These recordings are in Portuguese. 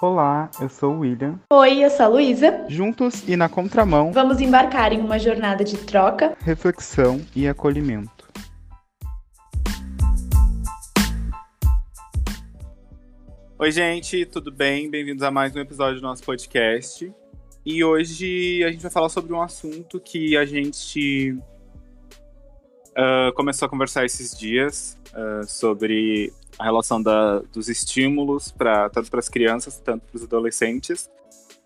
Olá, eu sou o William. Oi, eu sou a Luísa. Juntos e na contramão, Vamos embarcar em uma jornada de troca. reflexão e acolhimento. Oi, gente, tudo bem? Bem-vindos a mais um episódio do nosso podcast. E hoje a gente vai falar sobre um assunto que a gente ah, começou a conversar esses dias ah, sobre a relação da- dos estímulos para tanto para as crianças, tanto para os adolescentes,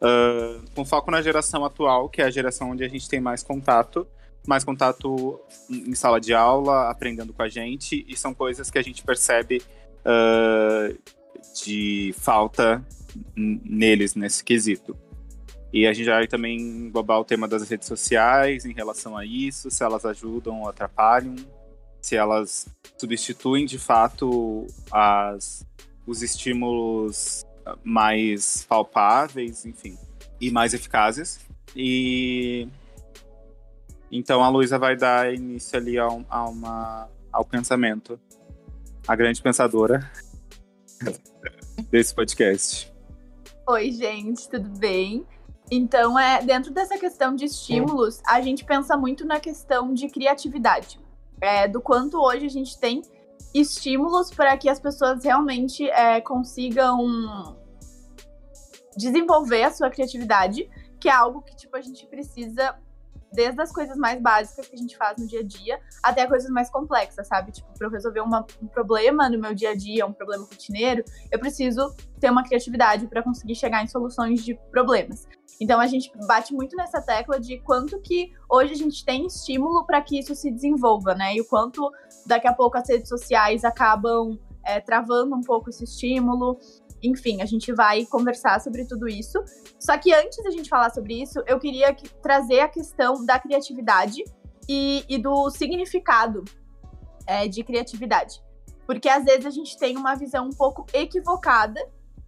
ah, com foco na geração atual, que é a geração onde a gente tem mais contato, mais contato em sala de aula, aprendendo com a gente, e são coisas que a gente percebe ah, de falta neles nesse quesito. E a gente vai também englobar o tema das redes sociais em relação a isso, se elas ajudam ou atrapalham, se elas substituem de fato as, os estímulos mais palpáveis, enfim, e mais eficazes. E então a Luísa vai dar início ali a, a uma, ao pensamento, a grande pensadora desse podcast. Oi, gente, tudo bem? Então, é dentro dessa questão de estímulos, a gente pensa muito na questão de criatividade. É, do quanto hoje a gente tem estímulos para que as pessoas realmente é, consigam desenvolver a sua criatividade, que é algo que tipo a gente precisa desde as coisas mais básicas que a gente faz no dia a dia até coisas mais complexas, sabe? Tipo, para eu resolver uma- um problema no meu dia a dia, um problema rotineiro, eu preciso ter uma criatividade para conseguir chegar em soluções de problemas. Então a gente bate muito nessa tecla de quanto que hoje a gente tem estímulo para que isso se desenvolva, né? E o quanto daqui a pouco as redes sociais acabam é, travando um pouco esse estímulo. Enfim, a gente vai conversar sobre tudo isso. Só que antes da gente falar sobre isso, eu queria que- trazer a questão da criatividade e, e do significado é, de criatividade. Porque às vezes a gente tem uma visão um pouco equivocada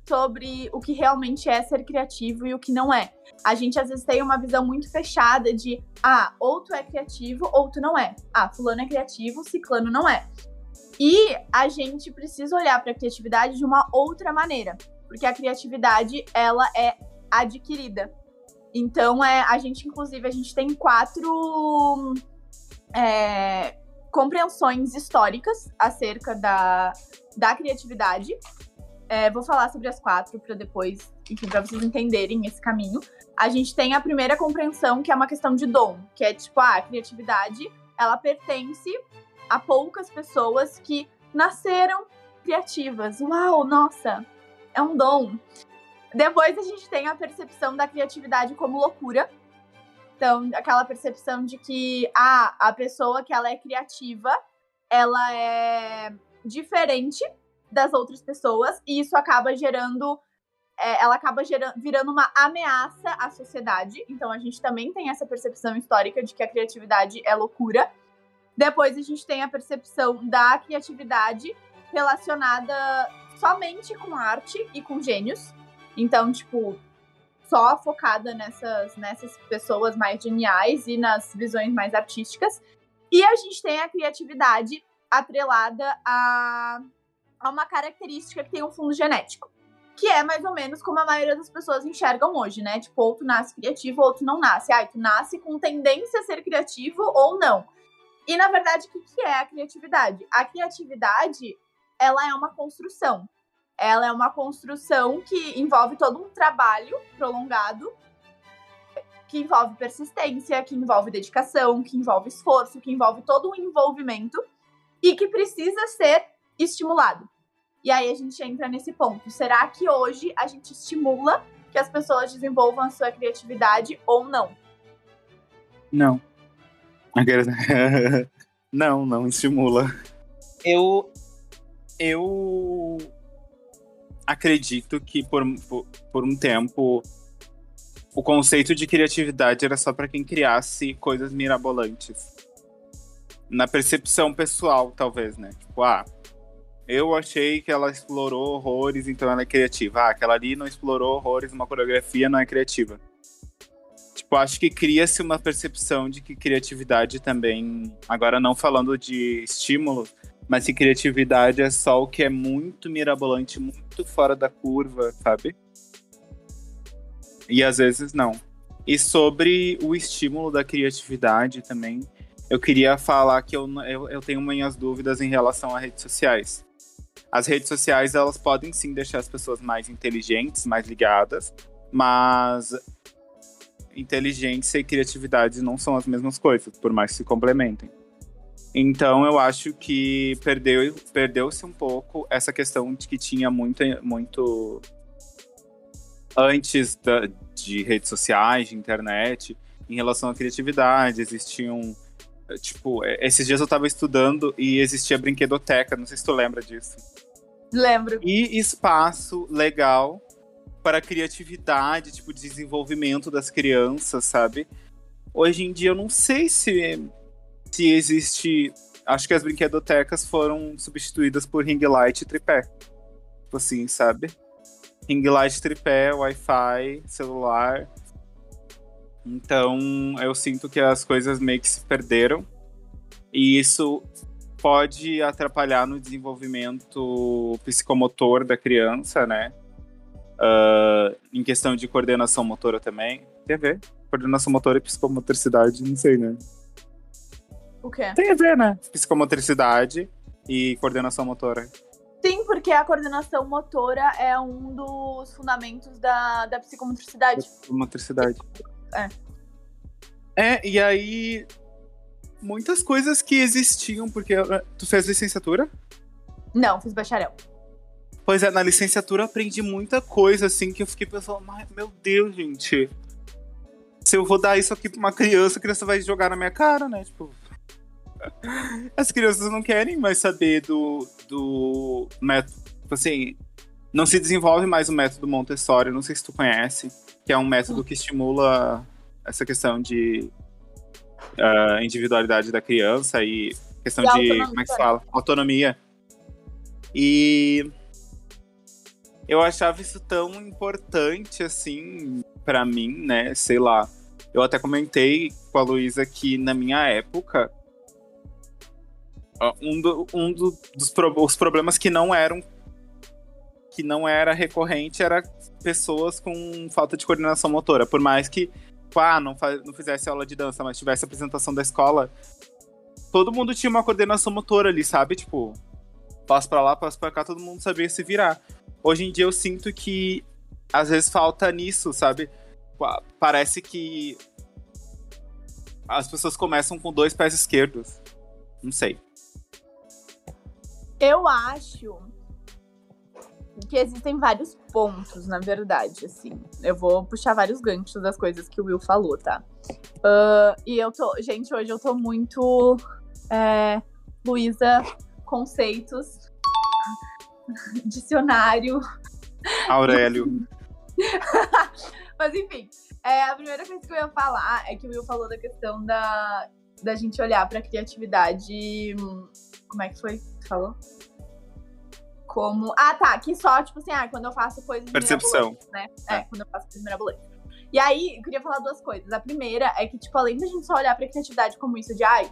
sobre o que realmente é ser criativo e o que não é. A gente às vezes tem uma visão muito fechada de ah, ou tu é criativo ou tu não é. Ah, fulano é criativo, ciclano não é. E a gente precisa olhar para a criatividade de uma outra maneira, porque a criatividade ela é adquirida. Então é a gente inclusive a gente tem quatro é, compreensões históricas acerca da, da criatividade. É, vou falar sobre as quatro para depois, enfim, para vocês entenderem esse caminho. A gente tem a primeira compreensão, que é uma questão de dom, que é tipo, ah, a criatividade, ela pertence a poucas pessoas que nasceram criativas. Uau, nossa, é um dom. Depois a gente tem a percepção da criatividade como loucura. Então, aquela percepção de que ah, a pessoa que ela é criativa, ela é diferente das outras pessoas e isso acaba gerando é, ela acaba gerando, virando uma ameaça à sociedade. Então a gente também tem essa percepção histórica de que a criatividade é loucura. Depois a gente tem a percepção da criatividade relacionada somente com arte e com gênios. Então, tipo, só focada nessas, nessas pessoas mais geniais e nas visões mais artísticas. E a gente tem a criatividade atrelada a, a uma característica que tem um fundo genético. Que é mais ou menos como a maioria das pessoas enxergam hoje, né? Tipo, ou tu nasce criativo ou tu não nasce. Ah, tu nasce com tendência a ser criativo ou não. E na verdade, o que, que é a criatividade? A criatividade, ela é uma construção. Ela é uma construção que envolve todo um trabalho prolongado, que envolve persistência, que envolve dedicação, que envolve esforço, que envolve todo um envolvimento e que precisa ser estimulado. E aí a gente entra nesse ponto. Será que hoje a gente estimula que as pessoas desenvolvam a sua criatividade ou não? Não. Não, não estimula. Eu. Eu. Acredito que por, por, por um tempo o conceito de criatividade era só para quem criasse coisas mirabolantes. Na percepção pessoal, talvez, né? Tipo, ah, eu achei que ela explorou horrores, então ela é criativa. Ah, aquela ali não explorou horrores numa coreografia, não é criativa. Tipo, acho que cria-se uma percepção de que criatividade também, agora não falando de estímulo, mas que criatividade é só o que é muito mirabolante, muito fora da curva, sabe? e às vezes não. E sobre o estímulo da criatividade também, eu queria falar que eu, eu, eu tenho minhas dúvidas em relação a redes sociais. As redes sociais, elas podem sim deixar as pessoas mais inteligentes, mais ligadas, mas inteligência e criatividade não são as mesmas coisas, por mais que se complementem. Então eu acho que perdeu perdeu-se um pouco essa questão de que tinha muito muito antes da, de redes sociais, de internet, em relação à criatividade, existiam tipo, esses dias eu tava estudando e existia brinquedoteca, não sei se tu lembra disso. Lembro. E espaço legal para criatividade, tipo, desenvolvimento das crianças, sabe? Hoje em dia eu não sei se, se existe. Acho que as brinquedotecas foram substituídas por ring light e tripé. Tipo assim, sabe? Ring light, tripé, Wi-Fi, celular. Então eu sinto que as coisas meio que se perderam. E isso pode atrapalhar no desenvolvimento psicomotor da criança, né? Uh, em questão de coordenação motora também. Tem a ver. Coordenação motora e psicomotricidade, não sei, né? O quê? Tem a ver, né? Psicomotricidade e coordenação motora. Sim, porque a coordenação motora é um dos fundamentos da, da psicomotricidade. Psicomotricidade. É. É, e aí. Muitas coisas que existiam, porque. Tu fez licenciatura? Não, fiz bacharel. Pois é, na licenciatura eu aprendi muita coisa, assim, que eu fiquei pensando, meu Deus, gente. Se eu vou dar isso aqui pra uma criança, a criança vai jogar na minha cara, né? Tipo. As crianças não querem mais saber do, do método. Tipo assim, não se desenvolve mais o método Montessori, não sei se tu conhece, que é um método que estimula essa questão de uh, individualidade da criança e questão E de. autonomia. Como é que se fala? Autonomia. E eu achava isso tão importante assim pra mim, né? Sei lá. Eu até comentei com a Luísa que na minha época ó, um, do- um do- dos pro- os problemas que não eram que não era recorrente era pessoas com falta de coordenação motora. Por mais que tipo, ah, não, não fizesse aula de dança, mas tivesse apresentação da escola, todo mundo tinha uma coordenação motora ali, sabe? Tipo, passo pra lá, passo pra cá, todo mundo sabia se virar. Hoje em dia eu sinto que às vezes falta nisso, sabe? Pa- Parece que as pessoas começam com dois pés esquerdos. Não sei. Eu acho que existem vários pontos, na verdade, assim. Eu vou puxar vários ganchos das coisas que o Will falou, tá? Ah, e eu tô. Gente, hoje eu tô muito. É, Luísa, conceitos, dicionário. Aurélio. Mas enfim, é, a primeira coisa que eu ia falar é que o Will falou da questão da, da gente olhar pra criatividade. hum, Como é que foi? falou? Como. Ah, tá. Que só, tipo assim, ah, quando eu faço coisas Percepção. né? É, quando eu faço coisas mirabolantes. E aí, eu queria falar duas coisas. A primeira é que, tipo, além da gente só olhar pra criatividade como isso de, ai,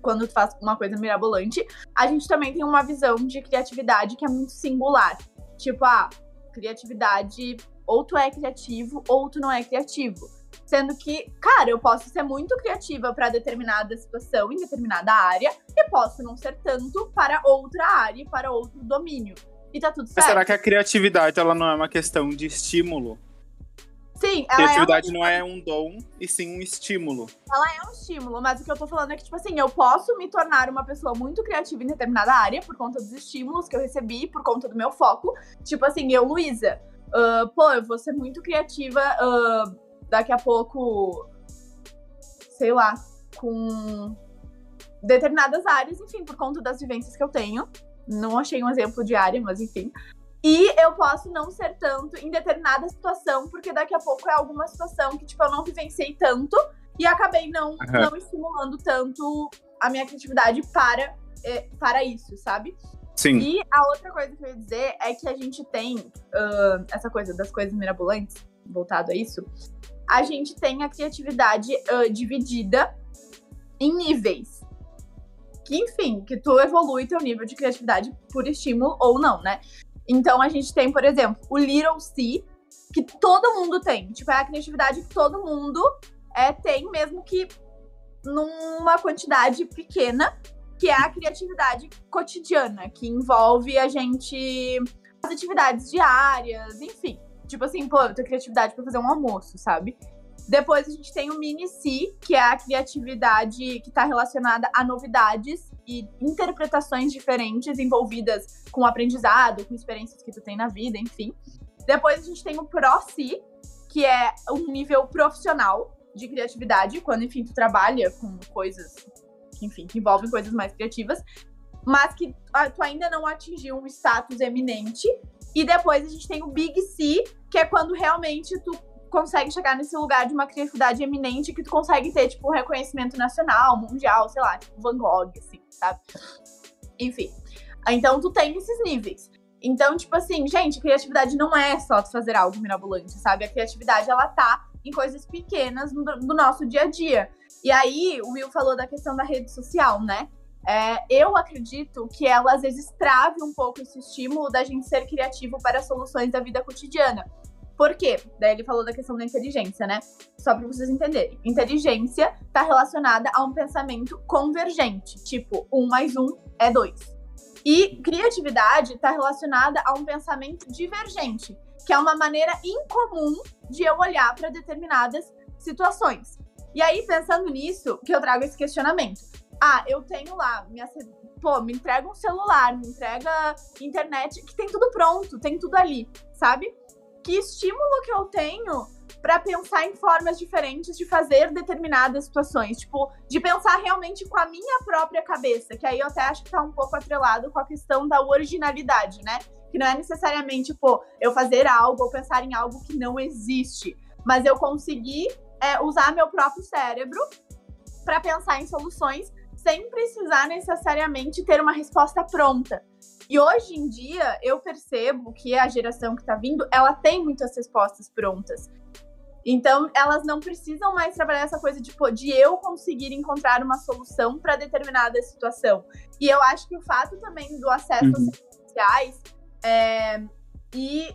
quando tu faz uma coisa mirabolante, a gente também tem uma visão de criatividade que é muito singular. Tipo, ah, criatividade, ou tu é criativo, ou tu não é criativo. Sendo que, cara, eu posso ser muito criativa para determinada situação, em determinada área, e posso não ser tanto para outra área, e para outro domínio. E tá tudo Mas certo. será que a criatividade ela não é uma questão de estímulo? Sim, ela é uma criatividade não é um dom, e sim um estímulo. é um estímulo, mas o que eu tô falando é que, tipo assim, eu posso me tornar uma pessoa muito criativa em determinada área por conta dos estímulos que eu recebi, por conta do meu foco. Tipo assim, eu, Luísa, ah, pô, eu vou ser muito criativa ah, daqui a pouco, sei lá, com determinadas áreas, enfim, por conta das vivências que eu tenho. Não achei um exemplo de área, mas enfim. E eu posso não ser tanto em determinada situação, porque daqui a pouco é alguma situação que, tipo, eu não vivenciei tanto e acabei não, Aham. não estimulando tanto a minha criatividade para, eh, para isso, sabe? Sim. E a outra coisa que eu ia dizer é que a gente tem ah, essa coisa das coisas mirabolantes, voltado a isso. A gente tem a criatividade ah, dividida em níveis. Que, enfim, que tu evolui teu nível de criatividade por estímulo ou não, né? Então a gente tem, por exemplo, o Little C, que todo mundo tem. Tipo, é a criatividade que todo mundo é, tem, mesmo que numa quantidade pequena, que é a criatividade cotidiana, que envolve a gente as atividades diárias, enfim. Tipo assim, pô, eu tenho criatividade para fazer um almoço, sabe? Depois a gente tem o mini C, que é a criatividade que está relacionada a novidades e interpretações diferentes envolvidas com aprendizado, com experiências que tu tem na vida, enfim. Depois a gente tem o Pro C, que é um nível profissional de criatividade, quando, enfim, tu trabalha com coisas, enfim, que envolvem coisas mais criativas, mas que tu ainda não atingiu um status eminente. E depois a gente tem o Big C, que é quando realmente tu consegue chegar nesse lugar de uma criatividade eminente que tu consegue ter, tipo, um reconhecimento nacional, mundial, sei lá, tipo Van Gogh, assim, sabe? Enfim. Então tu tem esses níveis. Então, tipo assim, gente, criatividade não é só tu fazer algo mirabolante, sabe? A criatividade, ela tá em coisas pequenas do, do nosso dia a dia. E aí, o Will falou da questão da rede social, né? É, eu acredito que ela às vezes trave um pouco esse estímulo da gente ser criativo para soluções da vida cotidiana. Por quê? Daí ele falou da questão da inteligência, né? Só para vocês entenderem. Inteligência está relacionada a um pensamento convergente, tipo, um mais um é dois. E criatividade está relacionada a um pensamento divergente, que é uma maneira incomum de eu olhar para determinadas situações. E aí, pensando nisso, que eu trago esse questionamento. Ah, eu tenho lá, minha, pô, me entrega um celular, me entrega internet, que tem tudo pronto, tem tudo ali, sabe? que estímulo que eu tenho para pensar em formas diferentes de fazer determinadas situações, tipo, de pensar realmente com a minha própria cabeça, que aí eu até acho que tá um pouco atrelado com a questão da originalidade, né? Que não é necessariamente, pô, eu fazer algo ou pensar em algo que não existe, mas eu conseguir é, usar meu próprio cérebro para pensar em soluções sem precisar necessariamente ter uma resposta pronta. E hoje em dia, eu percebo que a geração que está vindo, ela tem muitas respostas prontas. Então, elas não precisam mais trabalhar essa coisa de, de eu conseguir encontrar uma solução para determinada situação. E eu acho que o fato também do acesso uhum. às redes sociais é, e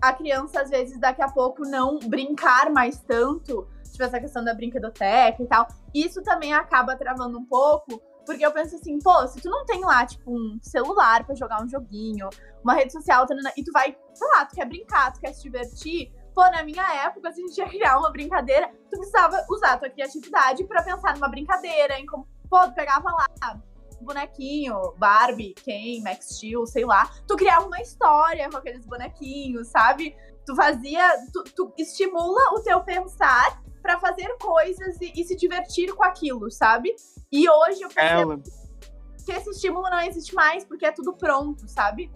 a criança, às vezes, daqui a pouco não brincar mais tanto, tipo essa questão da brinquedoteca e tal, isso também acaba travando um pouco, porque eu penso assim, pô, se tu não tem lá, tipo, um celular para jogar um joguinho, uma rede social, e tu vai, sei lá, tu quer brincar, tu quer se divertir, pô, na minha época, se a gente ia criar uma brincadeira, tu precisava usar a tua criatividade para pensar numa brincadeira, em como, pô, tu pegava lá bonequinho, Barbie, Ken, Max Steel, sei lá, tu criava uma história com aqueles bonequinhos, sabe? Tu fazia, tu, tu estimula o teu pensar para fazer coisas e, e, se divertir com aquilo, sabe? E hoje eu percebo Ela... que esse estímulo não existe mais, porque é tudo pronto, sabe?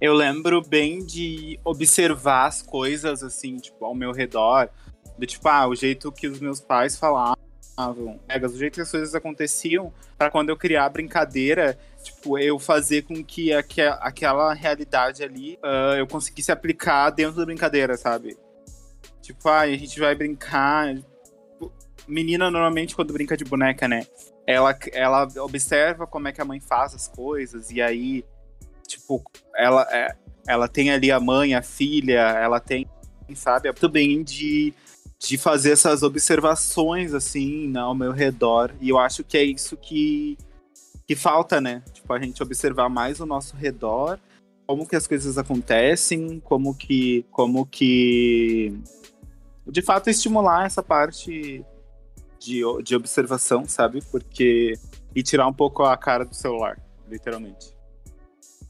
Eu lembro bem de observar as coisas, assim, tipo, ao meu redor. Do tipo, ah, o jeito que os meus pais falavam, o jeito que as coisas aconteciam, para quando eu criar a brincadeira, tipo, eu fazer com que aquela realidade ali uh, eu conseguisse aplicar dentro da brincadeira, sabe? Tipo, ah, a gente vai brincar. Menina, normalmente, quando brinca de boneca, né? Ela, ela observa como é que a mãe faz as coisas, e aí, tipo, ela, é, ela tem ali a mãe, a filha, ela tem, sabe, também de, de fazer essas observações, assim, né, ao meu redor. E eu acho que é isso que, que falta, né? Tipo, a gente observar mais o nosso redor, como que as coisas acontecem, como que, como que de fato estimular essa parte de, de observação, sabe? Porque. E tirar um pouco a cara do celular, literalmente.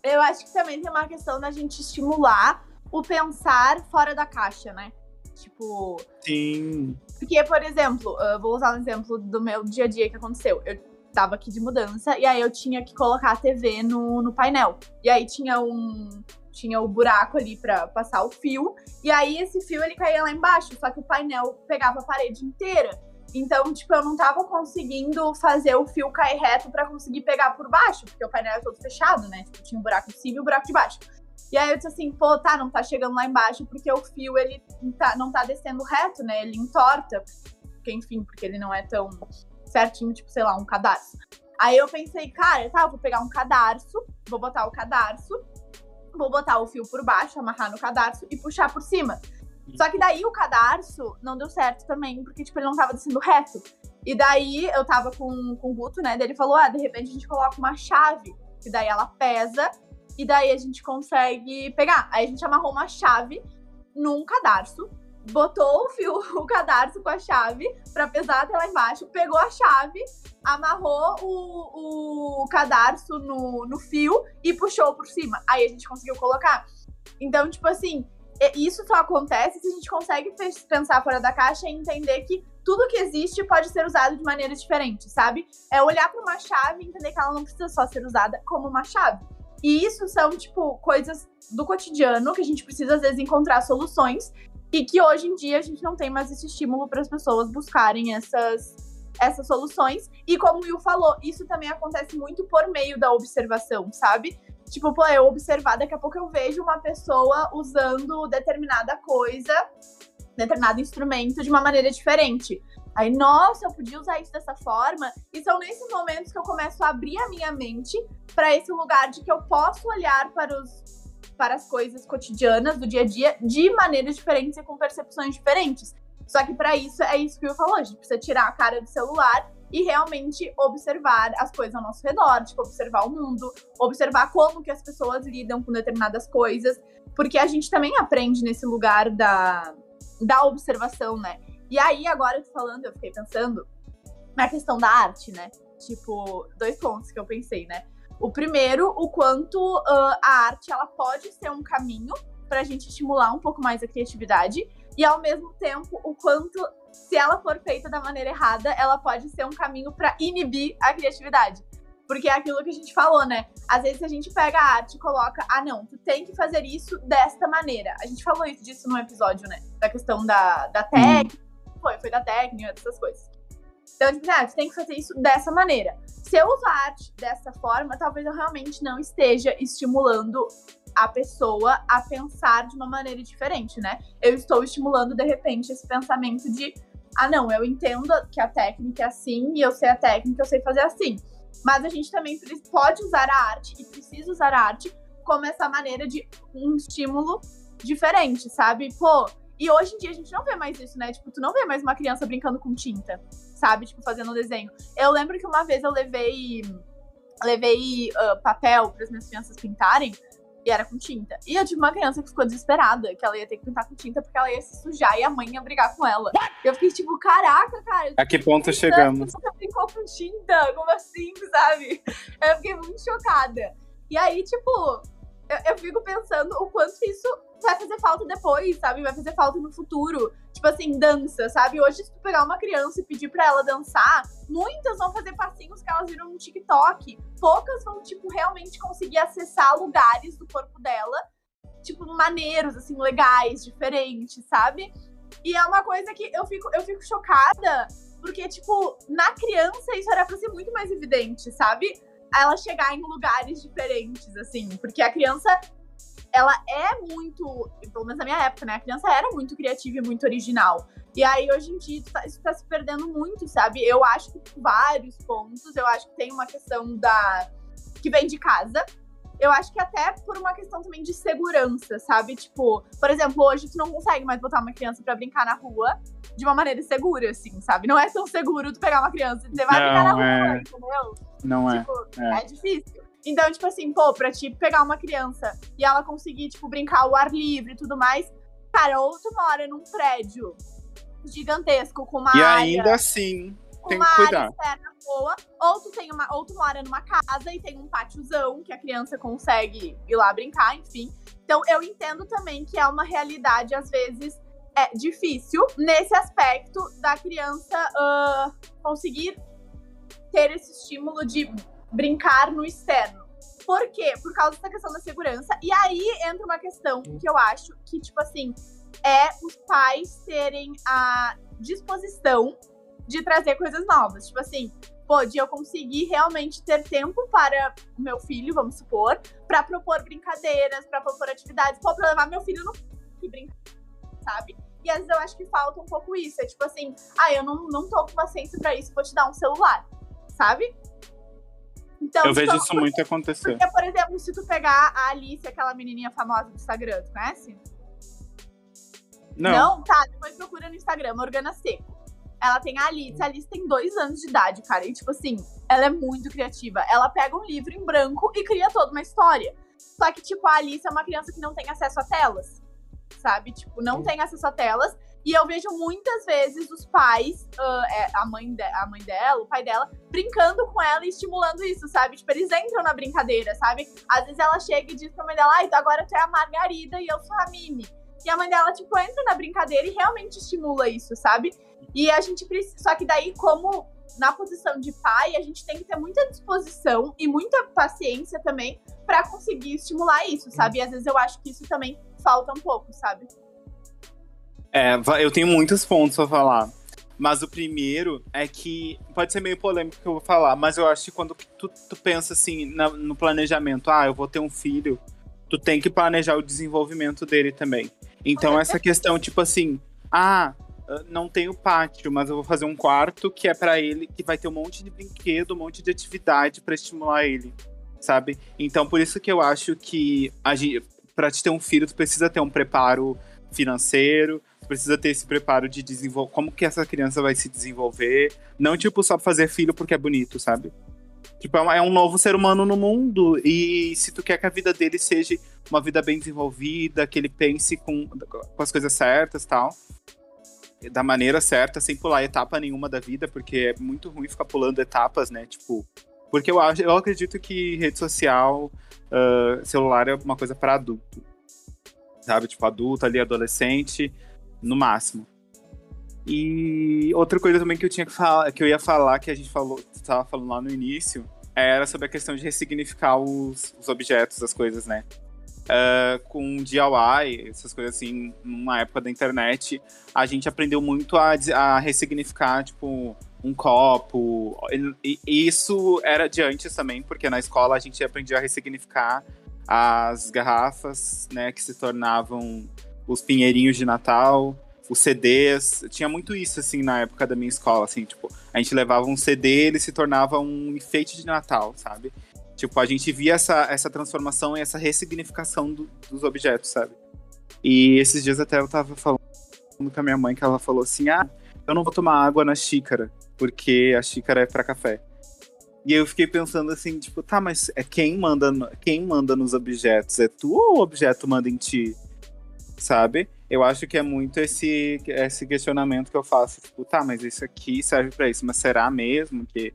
Eu acho que também tem uma questão da gente estimular o pensar fora da caixa, né? Tipo. Sim. Porque, por exemplo, vou usar um exemplo do meu dia a dia que aconteceu. Eu tava aqui de mudança e aí eu tinha que colocar a TV no, no painel. E aí tinha um, tinha o buraco ali para passar o fio, e aí esse fio ele caía lá embaixo, só que o painel pegava a parede inteira. Então, tipo, eu não tava conseguindo fazer o fio cair reto para conseguir pegar por baixo, porque o painel é todo fechado, né? Tipo, tinha um buraco de cima e um buraco de baixo. E aí eu disse assim, pô, tá, não tá chegando lá embaixo porque o fio ele tá, não tá descendo reto, né? Ele entorta, porque enfim, porque ele não é tão certinho, tipo, sei lá, um cadarço. Aí eu pensei, cara, tá, eu vou pegar um cadarço, vou botar o cadarço vou botar o fio por baixo, amarrar no cadarço e puxar por cima. Só que daí o cadarço não deu certo também, porque, tipo, ele não tava descendo reto. E daí eu tava com, com o Guto, né? Daí ele falou: ah, de repente a gente coloca uma chave, que daí ela pesa, e daí a gente consegue pegar. Aí a gente amarrou uma chave num cadarço, botou o fio, o cadarço com a chave para pesar até lá embaixo, pegou a chave, amarrou o, o cadarço no, no fio e puxou por cima. Aí a gente conseguiu colocar. Então, tipo assim, isso só acontece se a gente consegue pensar fora da caixa e entender que tudo que existe pode ser usado de maneiras diferentes, sabe? É olhar para uma chave e entender que ela não precisa só ser usada como uma chave. E isso são, tipo, coisas do cotidiano que a gente precisa, às vezes, encontrar soluções e que hoje em dia a gente não tem mais esse estímulo para as pessoas buscarem essas, essas soluções. E como o Will falou, isso também acontece muito por meio da observação, sabe? Tipo, pô, eu observar, daqui a pouco eu vejo uma pessoa usando determinada coisa, determinado instrumento de uma maneira diferente. Aí, nossa, eu podia usar isso dessa forma. E são nesses momentos que eu começo a abrir a minha mente para esse lugar de que eu posso olhar para os para as coisas cotidianas do dia a dia de maneiras diferentes e com percepções diferentes. Só que para isso é isso que eu falou, a gente precisa tirar a cara do celular e realmente observar as coisas ao nosso redor, tipo, observar o mundo, observar como que as pessoas lidam com determinadas coisas, porque a gente também aprende nesse lugar da, da observação, né? E aí, agora falando, eu fiquei pensando na questão da arte, né? Tipo, dois pontos que eu pensei, né? O primeiro, o quanto uh, a arte ela pode ser um caminho para a gente estimular um pouco mais a criatividade e ao mesmo tempo o quanto se ela for feita da maneira errada, ela pode ser um caminho para inibir a criatividade. Porque é aquilo que a gente falou, né? Às vezes a gente pega a arte e coloca, ah, não, tu tem que fazer isso desta maneira. A gente falou isso disso no episódio, né? Da questão da, da técnica. Foi, foi da técnica, dessas coisas. Então, tipo, ah, tu tem que fazer isso dessa maneira. Se eu usar arte dessa forma, talvez eu realmente não esteja estimulando a pessoa a pensar de uma maneira diferente, né? Eu estou estimulando, de repente, esse pensamento de ah, não, eu entendo que a técnica é assim e eu sei a técnica, eu sei fazer assim. Mas a gente também pode usar a arte e precisa usar a arte como essa maneira de um estímulo diferente, sabe? Pô, e hoje em dia a gente não vê mais isso, né? Tipo, tu não vê mais uma criança brincando com tinta, sabe? Tipo, fazendo um desenho. Eu lembro que uma vez eu levei levei uh, papel para as minhas crianças pintarem e era com tinta. E eu tive uma criança que ficou desesperada, que ela ia ter que pintar com tinta porque ela ia se sujar e a mãe ia brigar com ela. Eu fiquei tipo, caraca, cara. A que ponto chegamos? Você brincou com tinta? Como assim, sabe? Eu fiquei muito chocada. E aí, tipo, eu, eu fico pensando o quanto isso vai fazer falta depois, sabe? Vai fazer falta no futuro. Tipo assim, dança, sabe? Hoje, se tu pegar uma criança e pedir pra ela dançar, muitas vão fazer passinhos que elas viram no TikTok. Poucas vão, tipo, realmente conseguir acessar lugares do corpo dela, tipo, maneiros, assim, legais, diferentes, sabe? E é uma coisa que eu fico, eu fico chocada, porque, tipo, na criança isso era pra ser muito mais evidente, sabe? Ela chegar em lugares diferentes, assim, porque a criança ela é muito, pelo menos na minha época, né? A criança era muito criativa e muito original. E aí, hoje em dia, tá, isso tá se perdendo muito, sabe? Eu acho que vários pontos. Eu acho que tem uma questão da. que vem de casa. Eu acho que até por uma questão também de segurança, sabe? Tipo, por exemplo, hoje tu não consegue mais botar uma criança para brincar na rua de uma maneira segura, assim, sabe? Não é tão seguro tu pegar uma criança e dizer, vai brincar na rua, é... entendeu? Não é. Tipo, é. é difícil. Então, tipo assim, pô, pra te pegar uma criança e ela conseguir, tipo, brincar ao ar livre e tudo mais, cara, ou tu mora num prédio gigantesco com uma e área... E ainda assim, tem que cuidar. externa boa, ou tu, tem uma, ou tu mora numa casa e tem um pátiozão que a criança consegue ir lá brincar, enfim. Então, eu entendo também que é uma realidade, às vezes, é difícil nesse aspecto da criança uh, conseguir ter esse estímulo de brincar no externo. Por quê? Por causa dessa questão da segurança. E aí entra uma questão que eu acho que, tipo assim, é os pais terem a disposição de trazer coisas novas. Tipo assim, pô, de eu conseguir realmente ter tempo para o meu filho, vamos supor, para propor brincadeiras, para propor atividades, pô, pra levar meu filho no e brincar, sabe? E às vezes eu acho que falta um pouco isso. É tipo assim, ah, eu não, não tô com paciência para isso, vou te dar um celular, sabe? Então, eu vejo isso muito acontecer. Porque, por exemplo, se tu pegar a Alice, aquela menininha famosa do Instagram, tu conhece? Não. Tá, depois procura no Instagram, Morgana Seco. Ela tem a Alice, a Alice tem dois anos de idade, cara. E, tipo assim, ela é muito criativa. Ela pega um livro em branco e cria toda uma história. Só que, tipo, a Alice é uma criança que não tem acesso a telas. Sabe? Tipo, não tem acesso a telas. E eu vejo muitas vezes os pais, uh, a, mãe de, a mãe dela, o pai dela, brincando com ela e estimulando isso, sabe? Tipo, eles entram na brincadeira, sabe? Às vezes ela chega e diz pra mãe dela, ah, agora tu é a Margarida e eu sou a Mimi. E a mãe dela, tipo, entra na brincadeira e realmente estimula isso, sabe? E a gente precisa. Só que daí, como na posição de pai, a gente tem que ter muita disposição e muita paciência também para conseguir estimular isso, sabe? E às vezes eu acho que isso também falta um pouco, sabe? É, eu tenho muitos pontos pra falar. Mas o primeiro é que pode ser meio polêmico que eu vou falar, mas eu acho que quando tu, tu pensa assim na, no planejamento, ah, eu vou ter um filho, tu tem que planejar o desenvolvimento dele também. Então essa questão, tipo assim, ah, não tenho pátio, mas eu vou fazer um quarto que é para ele, que vai ter um monte de brinquedo, um monte de atividade para estimular ele, sabe? Então por isso que eu acho que para te ter um filho, tu precisa ter um preparo financeiro, precisa ter esse preparo de desenvolver. Como que essa criança vai se desenvolver? Não, tipo, só fazer filho porque é bonito, sabe? Tipo, é, é um novo ser humano no mundo. E se tu quer que a vida dele seja uma vida bem desenvolvida, que ele pense com, com as coisas certas tal. Da maneira certa, sem pular etapa nenhuma da vida, porque é muito ruim ficar pulando etapas, né? Tipo. Porque eu, acho, eu acredito que rede social, uh, celular é uma coisa para adulto. Sabe? Tipo, adulto ali, adolescente no máximo. E outra coisa também que eu tinha que falar, que eu ia falar, que a gente falou, estava falando lá no início, era sobre a questão de ressignificar os, os objetos, as coisas, né? Uh, com DIY, essas coisas assim, numa época da internet, a gente aprendeu muito a, a ressignificar, tipo, um copo. E, e isso era de antes também, porque na escola a gente aprendia a ressignificar as garrafas, né, que se tornavam os pinheirinhos de Natal, os CDs. Tinha muito isso, assim, na época da minha escola, assim, tipo, a gente levava um CD ele se tornava um enfeite de Natal, sabe? Tipo, a gente via essa, essa transformação e essa ressignificação do, dos objetos, sabe? E esses dias até eu tava falando com a minha mãe que ela falou assim: ah, eu não vou tomar água na xícara, porque a xícara é para café. E eu fiquei pensando assim, tipo, tá, mas é quem manda, quem manda nos objetos? É tu ou o objeto manda em ti? Sabe? Eu acho que é muito esse, esse questionamento que eu faço, tipo, tá, mas isso aqui serve para isso, mas será mesmo que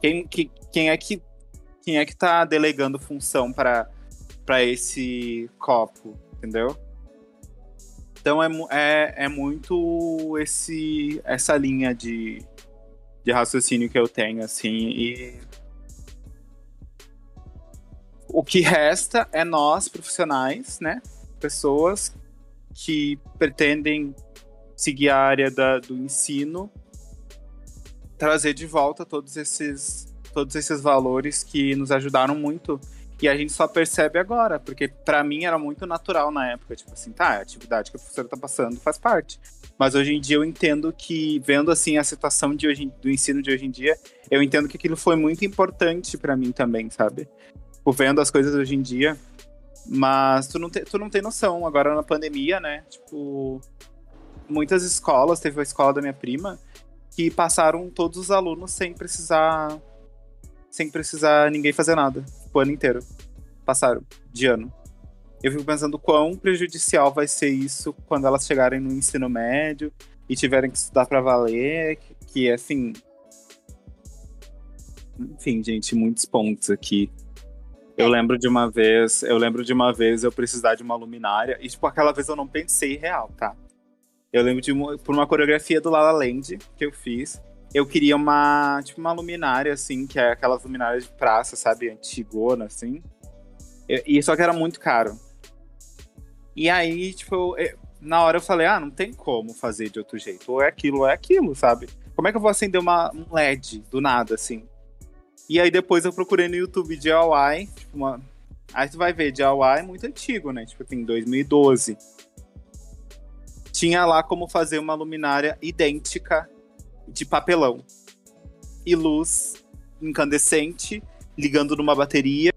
quem, que, quem é que quem é que tá delegando função para para esse copo, entendeu? Então é, é, é muito esse essa linha de, de raciocínio que eu tenho, assim, e o que resta é nós, profissionais, né? Pessoas que pretendem seguir a área da, do ensino, trazer de volta todos esses, todos esses valores que nos ajudaram muito. E a gente só percebe agora, porque para mim era muito natural na época, tipo assim, tá, a atividade que a professora tá passando faz parte. Mas hoje em dia eu entendo que, vendo assim a situação de hoje, do ensino de hoje em dia, eu entendo que aquilo foi muito importante para mim também, sabe? Tipo, vendo as coisas hoje em dia, mas tu não, te, tu não tem noção. Agora na pandemia, né? Tipo, muitas escolas, teve a escola da minha prima, que passaram todos os alunos sem precisar. Sem precisar ninguém fazer nada. O ano inteiro. Passaram, de ano. Eu fico pensando quão prejudicial vai ser isso quando elas chegarem no ensino médio e tiverem que estudar para valer, que, que assim. Enfim, gente, muitos pontos aqui. Eu lembro de uma vez, eu lembro de uma vez eu precisar de uma luminária, e tipo, aquela vez eu não pensei real, tá? Eu lembro de uma, por uma coreografia do La La Land que eu fiz, eu queria uma, tipo, uma luminária, assim, que é aquelas luminárias de praça, sabe, antigona, assim. E, e só que era muito caro. E aí, tipo, eu, na hora eu falei, ah, não tem como fazer de outro jeito. Ou é aquilo, ou é aquilo, sabe? Como é que eu vou acender uma, um LED do nada, assim? E aí depois eu procurei no YouTube DIY, tipo uma... Aí tu vai ver, DIY é muito antigo, né? Tipo, tem 2012. Tinha lá como fazer uma luminária idêntica de papelão. E luz incandescente ligando numa bateria.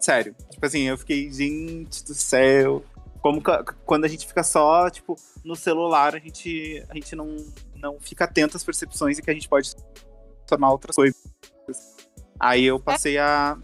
Sério. Tipo assim, eu fiquei, gente do céu. Como quando a gente fica só, tipo, no celular, a gente, a gente não, não fica atento às percepções e que a gente pode tornar outras coisas. Aí eu passei a.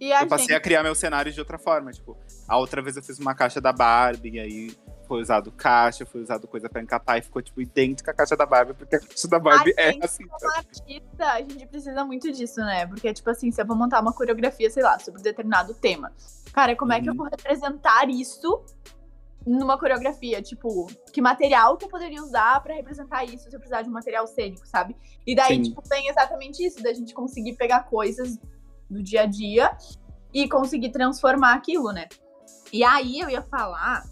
E a Eu passei gente, a criar meu cenário de outra forma. Tipo, a outra vez eu fiz uma caixa da Barbie, e aí foi usado caixa, foi usado coisa pra encapar e ficou, tipo, idêntica à caixa da Barbie, porque a caixa da Barbie A é assim. como artista, a gente precisa muito disso, né? Porque, tipo assim, se eu vou montar uma coreografia, sei lá, sobre determinado tema. Cara, como é que eu Uhum. vou representar isso numa coreografia? Tipo, que material que eu poderia usar pra representar isso se eu precisar de um material cênico, sabe? E daí, Sim. tipo, tem exatamente isso, da gente conseguir pegar coisas do dia a dia e conseguir transformar aquilo, né? E aí eu ia falar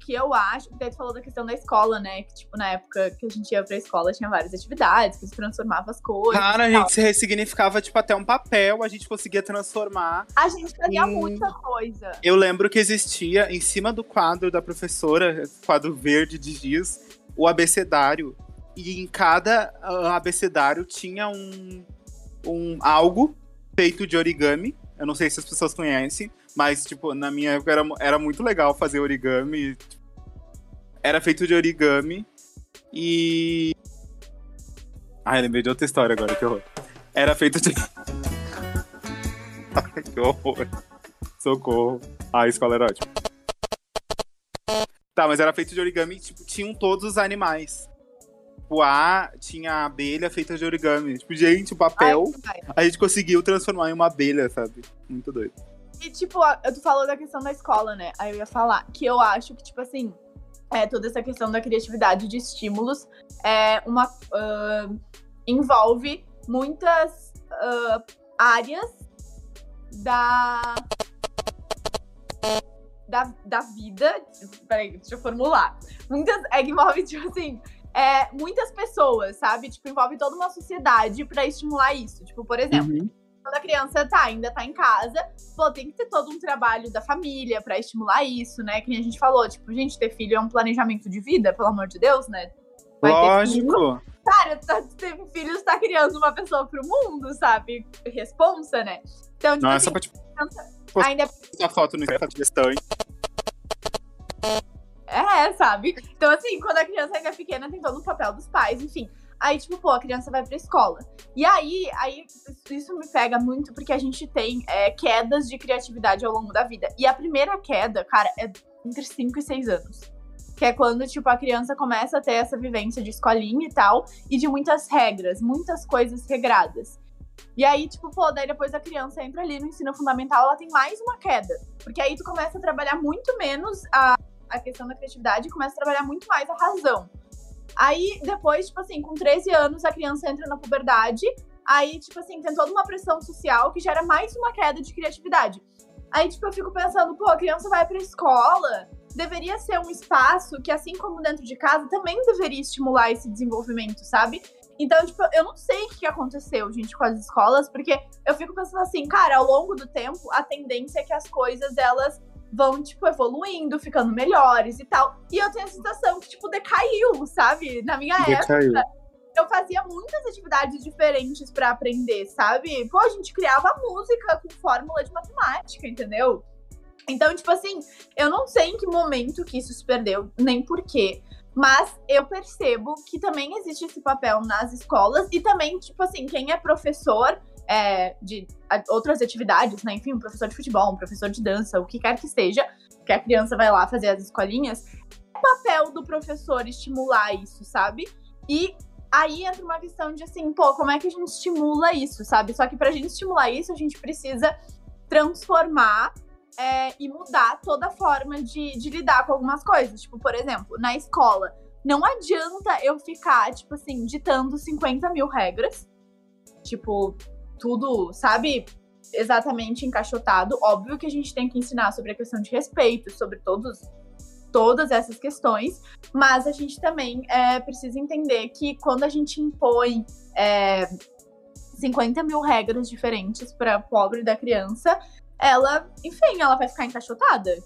que eu acho, porque aí tu falou da questão da escola, né? Que, tipo, na época que a gente ia pra escola, tinha várias atividades, que se transformava as coisas. Cara, a gente se ressignificava, tipo, até um papel, a gente conseguia transformar. A gente fazia Hum. muita coisa. Eu lembro que existia, em cima do quadro da professora, quadro verde de giz, o abecedário. E em cada ah, abecedário tinha um, um algo feito de origami. Eu não sei se as pessoas conhecem, mas, tipo, na minha época era, era muito legal fazer origami. Era feito de origami. E. Ai, lembrei de outra história agora, que horror. Era feito de. Ai, que horror. Socorro. Ah, a escola era ótima. Tá, mas era feito de origami e, tipo, tinham todos os animais. O A tinha a abelha feita de origami. Tipo, gente, o papel, Ai, a gente conseguiu transformar em uma abelha, sabe? Muito doido. E, tipo, tu falou da questão da escola, né? Aí eu ia falar que eu acho que, tipo assim, é, toda essa questão da criatividade de estímulos é uma. ah, envolve muitas ah, áreas da. Da, da vida. Peraí, deixa eu formular. Muitas. É que envolve, tipo assim. É, muitas pessoas, sabe? Tipo, envolve toda uma sociedade pra estimular isso. Tipo, por exemplo, quando a criança tá, ainda tá em casa, pô, tem que ter todo um trabalho da família pra estimular isso, né? Que nem a gente falou, tipo, gente, ter filho é um planejamento de vida, pelo amor de Deus, né? Vai filho. Lógico. Cara, tá, ter filhos tá criando uma pessoa pro mundo, sabe? Responsa, né? Então, tipo, Não é assim, só pra, tipo, ainda postar foto no Instagram gestante. É, sabe? Então, assim, quando a criança ainda é pequena, tem todo o papel dos pais, enfim. Aí, tipo, pô, a criança vai pra escola. E aí, aí isso me pega muito porque a gente tem é, quedas de criatividade ao longo da vida. E a primeira queda, cara, é entre 5 e 6 anos. Que é quando, tipo, a criança começa a ter essa vivência de escolinha e tal, e de muitas regras, muitas coisas regradas. E aí, tipo, pô, daí depois a criança entra ali no ensino fundamental, ela tem mais uma queda. Porque aí tu começa a trabalhar muito menos a a questão da criatividade e começa a trabalhar muito mais a razão. Aí, depois, tipo assim, com 13 anos, a criança entra na puberdade. Aí, tipo assim, tem toda uma pressão social que gera mais uma queda de criatividade. Aí, tipo, eu fico pensando, pô, a criança vai pra escola, deveria ser um espaço que, assim como dentro de casa, também deveria estimular esse desenvolvimento, sabe? Então, tipo, eu não sei o que aconteceu, gente, com as escolas, porque eu fico pensando assim, cara, ao longo do tempo, a tendência é que as coisas, elas vão, tipo, evoluindo, ficando melhores e tal. E eu tenho a sensação que, tipo, decaiu, sabe? Na minha época, Decaiu. eu fazia muitas atividades diferentes pra aprender, sabe? Pô, a gente criava música com fórmula de matemática, entendeu? Então, tipo assim, eu não sei em que momento que isso se perdeu, nem por quê. Mas eu percebo que também existe esse papel nas escolas e também, tipo assim, quem é professor é, de outras atividades, né? Enfim, um professor de futebol, um professor de dança, o que quer que seja, que a criança vai lá fazer as escolinhas, é papel do professor estimular isso, sabe? E aí entra uma questão de assim, pô, como é que a gente estimula isso, sabe? Só que pra gente estimular isso, a gente precisa transformar é, e mudar toda a forma de, de lidar com algumas coisas. Tipo, por exemplo, na escola, não adianta eu ficar, tipo assim, ditando 50 mil regras. Tipo, tudo, sabe? Exatamente encaixotado. Óbvio que a gente tem que ensinar sobre a questão de respeito, sobre todos, todas essas questões, mas a gente também é, precisa entender que quando a gente impõe é, 50 mil regras diferentes para pobre da criança, ela, enfim, ela vai ficar encaixotada.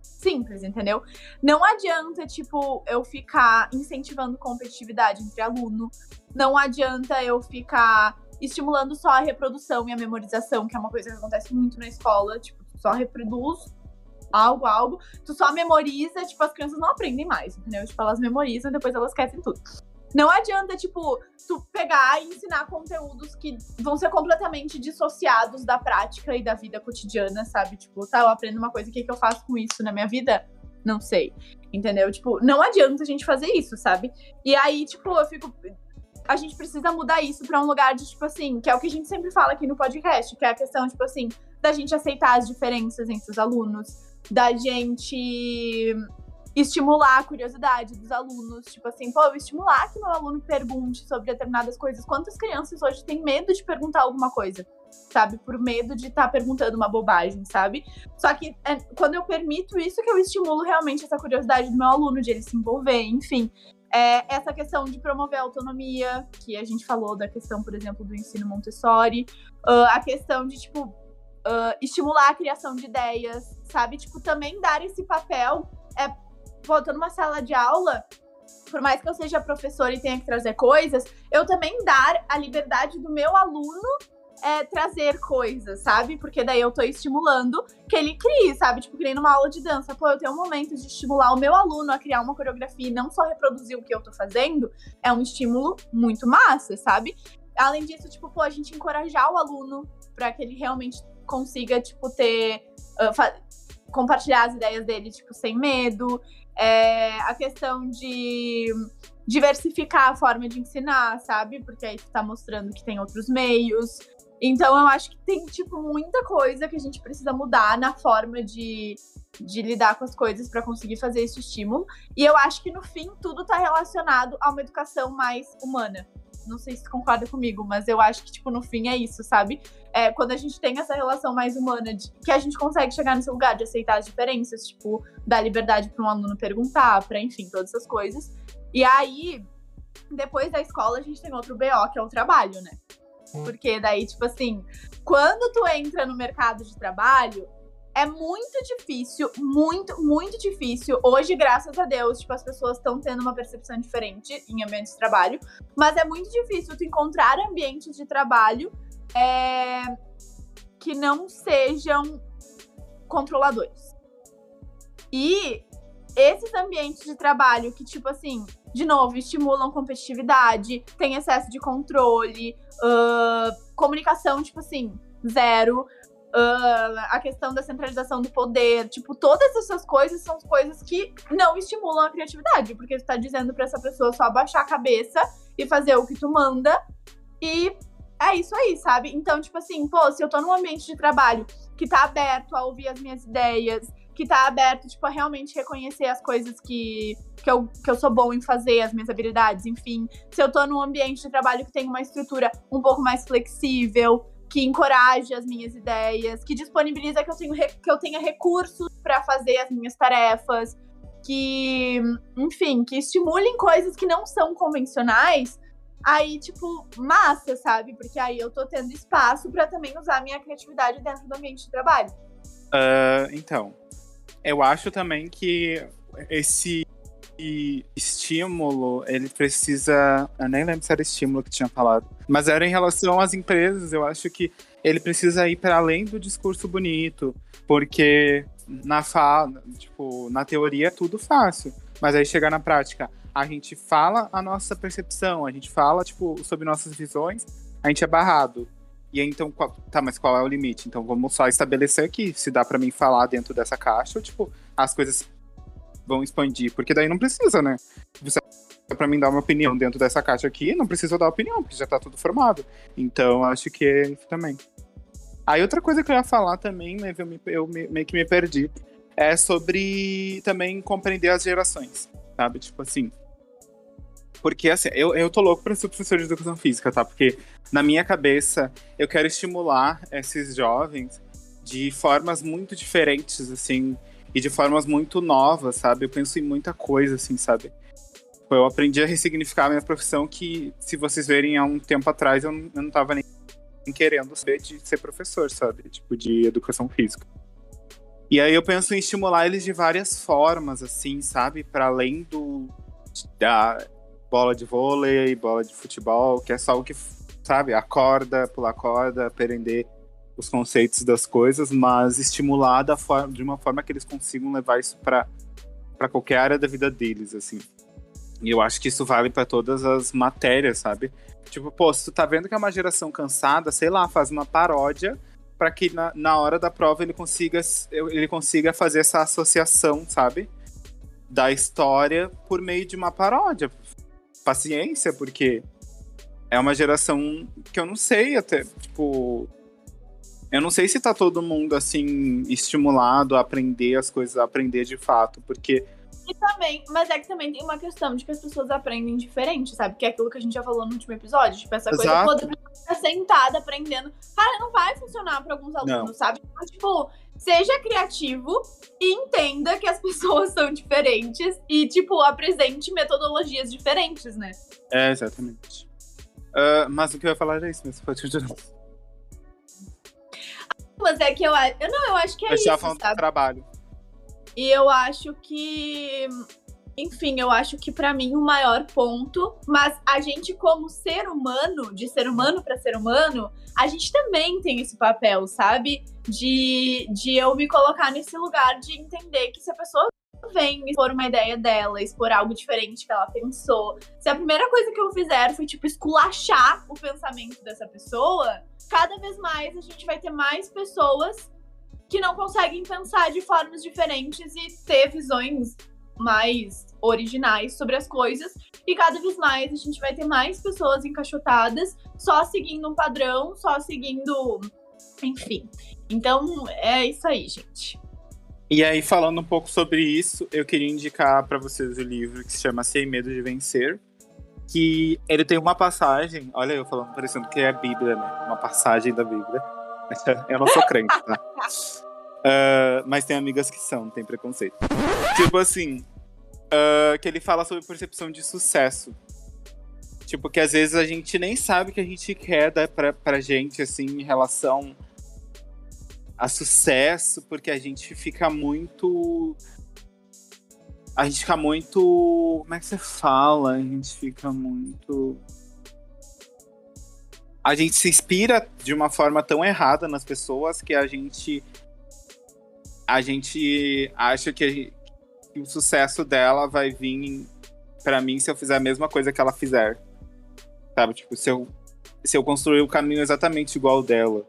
Simples, entendeu? Não adianta, tipo, eu ficar incentivando competitividade entre aluno. Não adianta eu ficar estimulando só a reprodução e a memorização, que é uma coisa que acontece muito na escola, tipo, tu só reproduz algo, algo, tu só memoriza, tipo, as crianças não aprendem mais, entendeu? Tipo, elas memorizam e depois elas esquecem tudo. Não adianta, tipo, tu pegar e ensinar conteúdos que vão ser completamente dissociados da prática e da vida cotidiana, sabe? Tipo, tá, eu aprendo uma coisa, o que, que eu faço com isso na minha vida? Não sei. Entendeu? Tipo, não adianta a gente fazer isso, sabe? E aí, tipo, eu fico. A gente precisa mudar isso para um lugar de, tipo assim, que é o que a gente sempre fala aqui no podcast, que é a questão, tipo assim, da gente aceitar as diferenças entre os alunos, da gente estimular a curiosidade dos alunos. Tipo assim, pô, estimular que meu aluno pergunte sobre determinadas coisas. Quantas crianças hoje têm medo de perguntar alguma coisa? Sabe? Por medo de estar tá perguntando uma bobagem, sabe? Só que é, quando eu permito isso, que eu estimulo realmente essa curiosidade do meu aluno, de ele se envolver, enfim. É, essa questão de promover a autonomia, que a gente falou da questão, por exemplo, do ensino Montessori, uh, a questão de, tipo, uh, estimular a criação de ideias, sabe? Tipo, também dar esse papel. É, pô, tô numa sala de aula, por mais que eu seja professora e tenha que trazer coisas, eu também dar a liberdade do meu aluno é, trazer coisas, sabe? Porque daí eu tô estimulando que ele crie, sabe? Tipo, criando uma aula de dança. Pô, eu tenho um momento de estimular o meu aluno a criar uma coreografia e não só reproduzir o que eu tô fazendo, é um estímulo muito massa, sabe? Além disso, tipo, pô, a gente encorajar o aluno para que ele realmente consiga, tipo, ter. Uh, compartilhar as ideias dele, tipo, sem medo. É, a questão de diversificar a forma de ensinar, sabe? Porque aí tu tá mostrando que tem outros meios. Então eu acho que tem, tipo, muita coisa que a gente precisa mudar na forma de, de lidar com as coisas para conseguir fazer esse estímulo. E eu acho que no fim tudo tá relacionado a uma educação mais humana. Não sei se concorda comigo, mas eu acho que, tipo, no fim é isso, sabe? É, quando a gente tem essa relação mais humana, de, que a gente consegue chegar nesse lugar de aceitar as diferenças, tipo, dar liberdade para um aluno perguntar, para enfim, todas essas coisas. E aí, depois da escola, a gente tem outro BO, que é o trabalho, né? Porque daí, tipo assim, quando tu entra no mercado de trabalho, é muito difícil, muito, muito difícil. Hoje, graças a Deus, tipo, as pessoas estão tendo uma percepção diferente em ambientes de trabalho, mas é muito difícil tu encontrar ambientes de trabalho é, que não sejam controladores. E esses ambientes de trabalho que, tipo assim, de novo, estimulam competitividade, tem excesso de controle, uh, comunicação, tipo assim, zero. Uh, a questão da centralização do poder, tipo, todas essas coisas são coisas que não estimulam a criatividade, porque tu tá dizendo para essa pessoa só abaixar a cabeça e fazer o que tu manda, e é isso aí, sabe? Então, tipo assim, pô, se eu tô num ambiente de trabalho que tá aberto a ouvir as minhas ideias, que tá aberto, tipo, a realmente reconhecer as coisas que, que, eu, que eu sou bom em fazer, as minhas habilidades, enfim. Se eu tô num ambiente de trabalho que tem uma estrutura um pouco mais flexível, que encoraje as minhas ideias, que disponibiliza que eu, tenho, que eu tenha recursos para fazer as minhas tarefas, que, enfim, que estimulem coisas que não são convencionais, aí, tipo, massa, sabe? Porque aí eu tô tendo espaço para também usar minha criatividade dentro do ambiente de trabalho. Uh, então, eu acho também que esse estímulo, ele precisa. Eu nem lembro se era estímulo que tinha falado. Mas era em relação às empresas. Eu acho que ele precisa ir para além do discurso bonito. Porque na fala, tipo, na teoria é tudo fácil. Mas aí chegar na prática, a gente fala a nossa percepção, a gente fala, tipo, sobre nossas visões, a gente é barrado. E aí, então, qual, tá, mas qual é o limite? Então vamos só estabelecer aqui se dá para mim falar dentro dessa caixa ou, tipo, as coisas vão expandir. Porque daí não precisa, né? Você para mim dar uma opinião dentro dessa caixa aqui, não precisa dar opinião, porque já tá tudo formado. Então, acho que é isso também. Aí outra coisa que eu ia falar também, mas eu, me, eu me, meio que me perdi, é sobre também compreender as gerações, sabe? Tipo assim, porque, assim, eu, eu tô louco pra ser professor de educação física, tá? Porque, na minha cabeça, eu quero estimular esses jovens de formas muito diferentes, assim, e de formas muito novas, sabe? Eu penso em muita coisa, assim, sabe? Eu aprendi a ressignificar a minha profissão que, se vocês verem há um tempo atrás, eu não, eu não tava nem querendo saber de ser professor, sabe? Tipo, de educação física. E aí eu penso em estimular eles de várias formas, assim, sabe? Para além do da bola de vôlei, bola de futebol, que é só o que sabe, a corda, pular corda, aprender os conceitos das coisas, mas estimular da forma, de uma forma que eles consigam levar isso para qualquer área da vida deles, assim. E eu acho que isso vale para todas as matérias, sabe? Tipo, pô, se tu tá vendo que é uma geração cansada, sei lá, faz uma paródia para que na, na hora da prova ele consiga ele consiga fazer essa associação, sabe? Da história por meio de uma paródia. Paciência, porque é uma geração que eu não sei até, tipo, eu não sei se tá todo mundo assim estimulado a aprender as coisas, a aprender de fato, porque e também, mas é que também tem uma questão de que as pessoas aprendem diferente, sabe? Que é aquilo que a gente já falou no último episódio. Tipo, essa coisa toda ficar sentada aprendendo. Cara, não vai funcionar para alguns alunos, não. sabe? Então, tipo, seja criativo e entenda que as pessoas são diferentes e, tipo, apresente metodologias diferentes, né? É, exatamente. Uh, mas o que eu ia falar é isso, mas pode continuar. Mas é que eu acho. Não, eu acho que é eu isso. falando sabe? do trabalho. E eu acho que. Enfim, eu acho que para mim o maior ponto, mas a gente como ser humano, de ser humano para ser humano, a gente também tem esse papel, sabe? De, de eu me colocar nesse lugar de entender que se a pessoa vem expor uma ideia dela, expor algo diferente que ela pensou. Se a primeira coisa que eu fizer foi, tipo, esculachar o pensamento dessa pessoa, cada vez mais a gente vai ter mais pessoas que não conseguem pensar de formas diferentes e ter visões mais originais sobre as coisas. E cada vez mais a gente vai ter mais pessoas encaixotadas, só seguindo um padrão, só seguindo. Enfim. Então é isso aí, gente. E aí, falando um pouco sobre isso, eu queria indicar para vocês o livro que se chama Sem Medo de Vencer. Que ele tem uma passagem, olha eu falando parecendo que é a Bíblia, né? Uma passagem da Bíblia Eu não sou crente, tá? Uh, mas tem amigas que são, tem preconceito. Tipo assim, uh, que ele fala sobre percepção de sucesso. Tipo, que às vezes a gente nem sabe o que a gente quer pra, pra gente, assim, em relação a sucesso, porque a gente fica muito. A gente fica muito. Como é que você fala? A gente fica muito a gente se inspira de uma forma tão errada nas pessoas que a gente a gente acha que, que o sucesso dela vai vir para mim se eu fizer a mesma coisa que ela fizer. Sabe? Tipo, se eu se eu construir o caminho exatamente igual dela.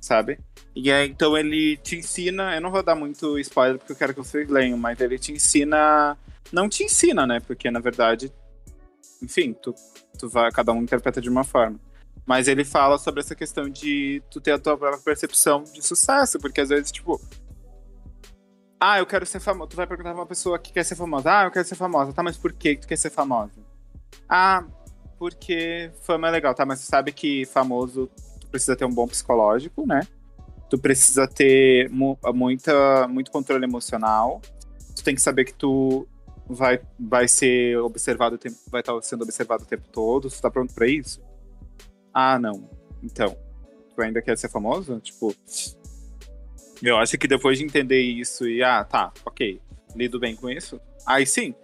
Sabe? E aí, então ele te ensina, eu não vou dar muito spoiler porque eu quero que vocês leiam, mas ele te ensina, não te ensina, né? Porque na verdade, enfim, tu tu vai, cada um interpreta de uma forma. Mas ele fala sobre essa questão de tu ter a tua própria percepção de sucesso, porque às vezes, tipo, ah, eu quero ser famoso. Tu vai perguntar pra uma pessoa que quer ser famosa. Ah, eu quero ser famosa. Tá, mas por que tu quer ser famosa? Ah, porque fama é legal, tá? Mas tu sabe que famoso, tu precisa ter um bom psicológico, né? Tu precisa ter mu muita, muito controle emocional. Tu tem que saber que tu vai, vai ser observado, vai estar sendo observado o tempo todo. Você tá pronto para isso? Ah, não. Então, tu ainda quer ser famoso? Tipo, eu acho que depois de entender isso e, ah, tá, ok, lido bem com isso, aí sim.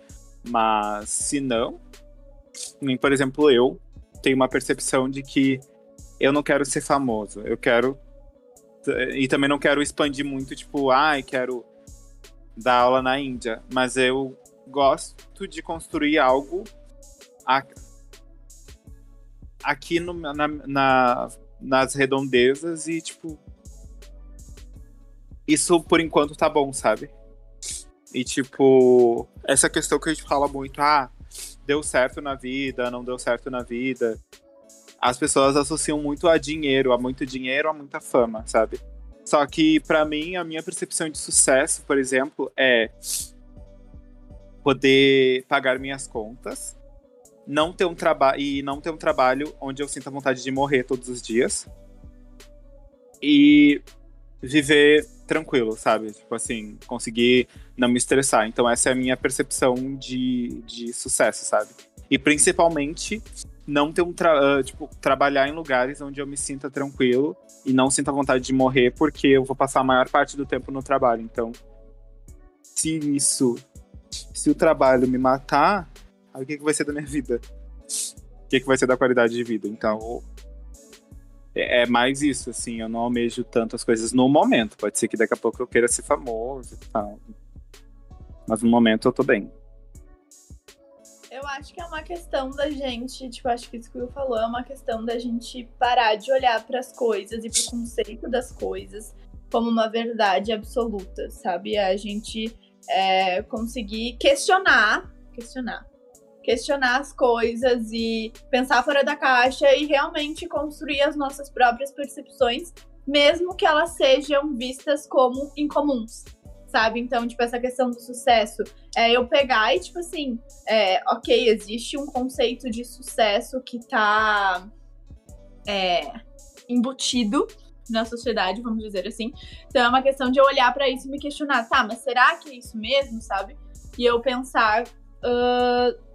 Mas se não, nem por exemplo, eu tenho uma percepção de que eu não quero ser famoso, eu quero. E também não quero expandir muito, tipo, ai, ah, quero dar aula na Índia, mas eu gosto de construir algo aqui no, na, na, nas redondezas e, tipo, isso por enquanto tá bom, sabe? E, tipo, essa questão que a gente fala muito, ah, deu certo na vida, não deu certo na vida. As pessoas associam muito a dinheiro, a muito dinheiro, a muita fama, sabe? Só que, para mim, a minha percepção de sucesso, por exemplo, é poder pagar minhas contas, não ter um trabalho e não ter um trabalho onde eu sinta vontade de morrer todos os dias e viver tranquilo, sabe? Tipo assim, conseguir não me estressar. Então essa é a minha percepção de, de sucesso, sabe? E principalmente não ter um tra uh, tipo trabalhar em lugares onde eu me sinta tranquilo e não sinta vontade de morrer porque eu vou passar a maior parte do tempo no trabalho. Então, se isso se o trabalho me matar, aí o que, que vai ser da minha vida? que, que vai ser da qualidade de vida. Então, é, é mais isso, assim, eu não almejo tantas coisas no momento. Pode ser que daqui a pouco eu queira ser famoso e tal. Mas no momento eu tô bem. Eu acho que é uma questão da gente, tipo, acho que isso que o Will falou é uma questão da gente parar de olhar para as coisas e pro conceito das coisas como uma verdade absoluta, sabe? A gente é, conseguir questionar, questionar, questionar as coisas e pensar fora da caixa e realmente construir as nossas próprias percepções, mesmo que elas sejam vistas como incomuns sabe? Então, tipo, essa questão do sucesso. É eu pegar e, tipo assim, é, ok, existe um conceito de sucesso que tá é, embutido na sociedade, vamos dizer assim. Então é uma questão de eu olhar para isso e me questionar, tá, mas será que é isso mesmo, sabe? E eu pensar uh,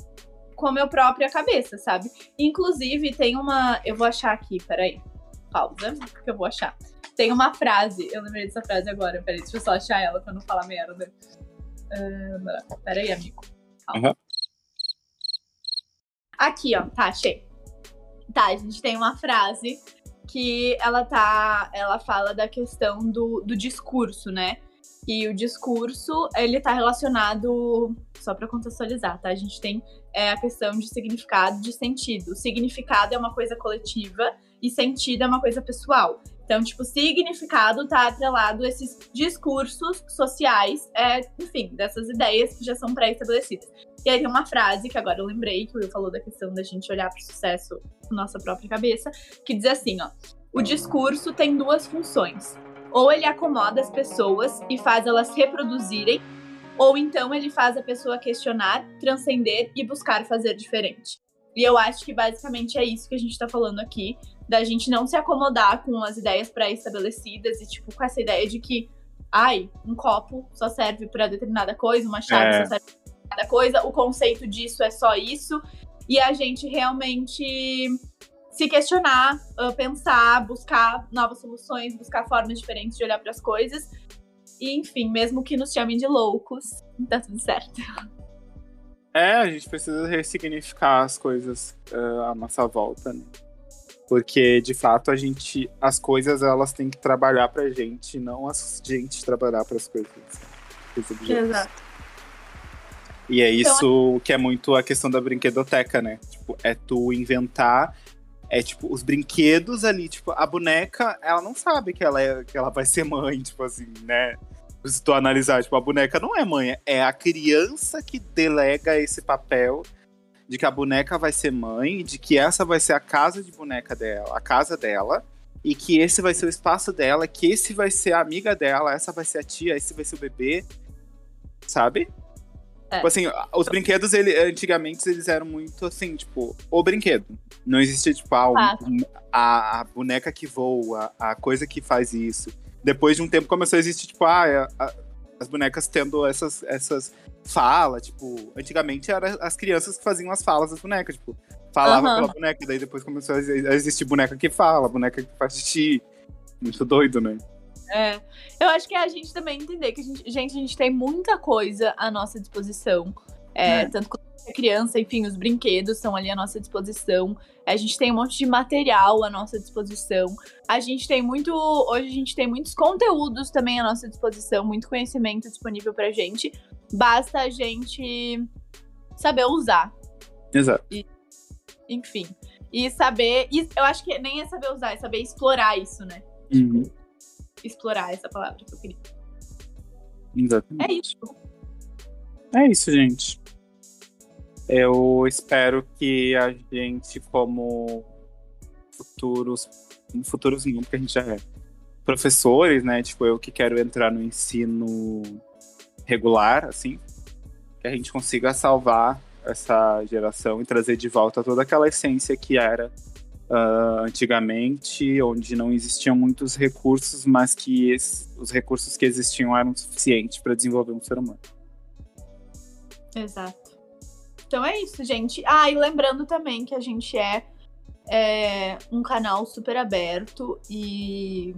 com a minha própria cabeça, sabe? Inclusive, tem uma. Eu vou achar aqui, peraí. Pausa, que eu vou achar. Tem uma frase, eu lembrei dessa frase agora, peraí, deixa eu só achar ela pra não falar merda. Uh, peraí, amigo. Uhum. Aqui, ó, tá, achei. Tá, a gente tem uma frase que ela tá. Ela fala da questão do, do discurso, né? E o discurso, ele tá relacionado. Só para contextualizar, tá? A gente tem é, a questão de significado, de sentido. O significado é uma coisa coletiva e sentido é uma coisa pessoal. Então, tipo, significado tá atrelado a esses discursos sociais, é, enfim, dessas ideias que já são pré-estabelecidas. E aí tem uma frase que agora eu lembrei, que o Will falou da questão da gente olhar para o sucesso com nossa própria cabeça, que diz assim, ó: o discurso tem duas funções. Ou ele acomoda as pessoas e faz elas reproduzirem, ou então ele faz a pessoa questionar, transcender e buscar fazer diferente. E eu acho que basicamente é isso que a gente está falando aqui, da gente não se acomodar com as ideias pré-estabelecidas e, tipo, com essa ideia de que, ai, um copo só serve para determinada coisa, uma chave é. só serve para determinada coisa, o conceito disso é só isso. E a gente realmente se questionar, pensar, buscar novas soluções, buscar formas diferentes de olhar para as coisas. E, enfim, mesmo que nos chamem de loucos, tá tudo certo. É, a gente precisa ressignificar as coisas uh, à nossa volta, né? Porque, de fato, a gente. As coisas elas têm que trabalhar pra gente, não a gente trabalhar para as coisas. Exato. E é então, isso que é muito a questão da brinquedoteca, né? Tipo, é tu inventar. É tipo, os brinquedos ali, tipo, a boneca, ela não sabe que ela, é, que ela vai ser mãe, tipo assim, né? Se tu analisar, tipo, a boneca não é mãe, é a criança que delega esse papel de que a boneca vai ser mãe, de que essa vai ser a casa de boneca dela, a casa dela, e que esse vai ser o espaço dela, que esse vai ser a amiga dela, essa vai ser a tia, esse vai ser o bebê, sabe? É. Tipo assim, os brinquedos, ele, antigamente, eles eram muito assim, tipo, o brinquedo. Não existia, tipo, a, a, a boneca que voa, a coisa que faz isso. Depois de um tempo começou a existir, tipo, ah, a, as bonecas tendo essas, essas falas, tipo, antigamente eram as crianças que faziam as falas das bonecas, tipo, falava uhum. pela boneca, daí depois começou a existir boneca que fala, boneca que faz xixi. Muito doido, né? É. Eu acho que é a gente também entender que a gente, gente, a gente tem muita coisa à nossa disposição. É, é. Tanto quando é criança, enfim, os brinquedos estão ali à nossa disposição. A gente tem um monte de material à nossa disposição. A gente tem muito. Hoje a gente tem muitos conteúdos também à nossa disposição, muito conhecimento disponível pra gente. Basta a gente saber usar. Exato. E, enfim. E saber. E eu acho que nem é saber usar, é saber explorar isso, né? Uhum. Tipo, explorar essa palavra que eu queria. Exatamente. É isso. É isso, gente. Eu espero que a gente, como futuros. Futuros não, porque a gente já é professores, né? Tipo, eu que quero entrar no ensino regular, assim, que a gente consiga salvar essa geração e trazer de volta toda aquela essência que era uh, antigamente, onde não existiam muitos recursos, mas que os recursos que existiam eram suficientes para desenvolver um ser humano. Exato. Então é isso, gente. Ah, e lembrando também que a gente é, é um canal super aberto e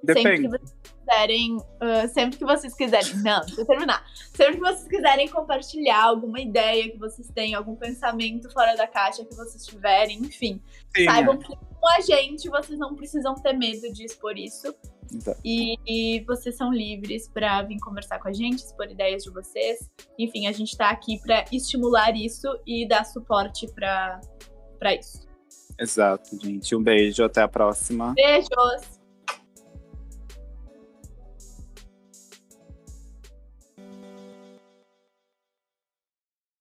Sempre Depende. que vocês quiserem, ah, sempre que vocês quiserem, não, deixa eu terminar. Sempre que vocês quiserem compartilhar alguma ideia que vocês têm, algum pensamento fora da caixa que vocês tiverem, enfim, Sim, saibam é. que com a gente vocês não precisam ter medo de expor isso. Exato. E, e vocês são livres para vir conversar com a gente, expor ideias de vocês. Enfim, a gente tá aqui para estimular isso e dar suporte para isso. Exato, gente. Um beijo, até a próxima. Beijos!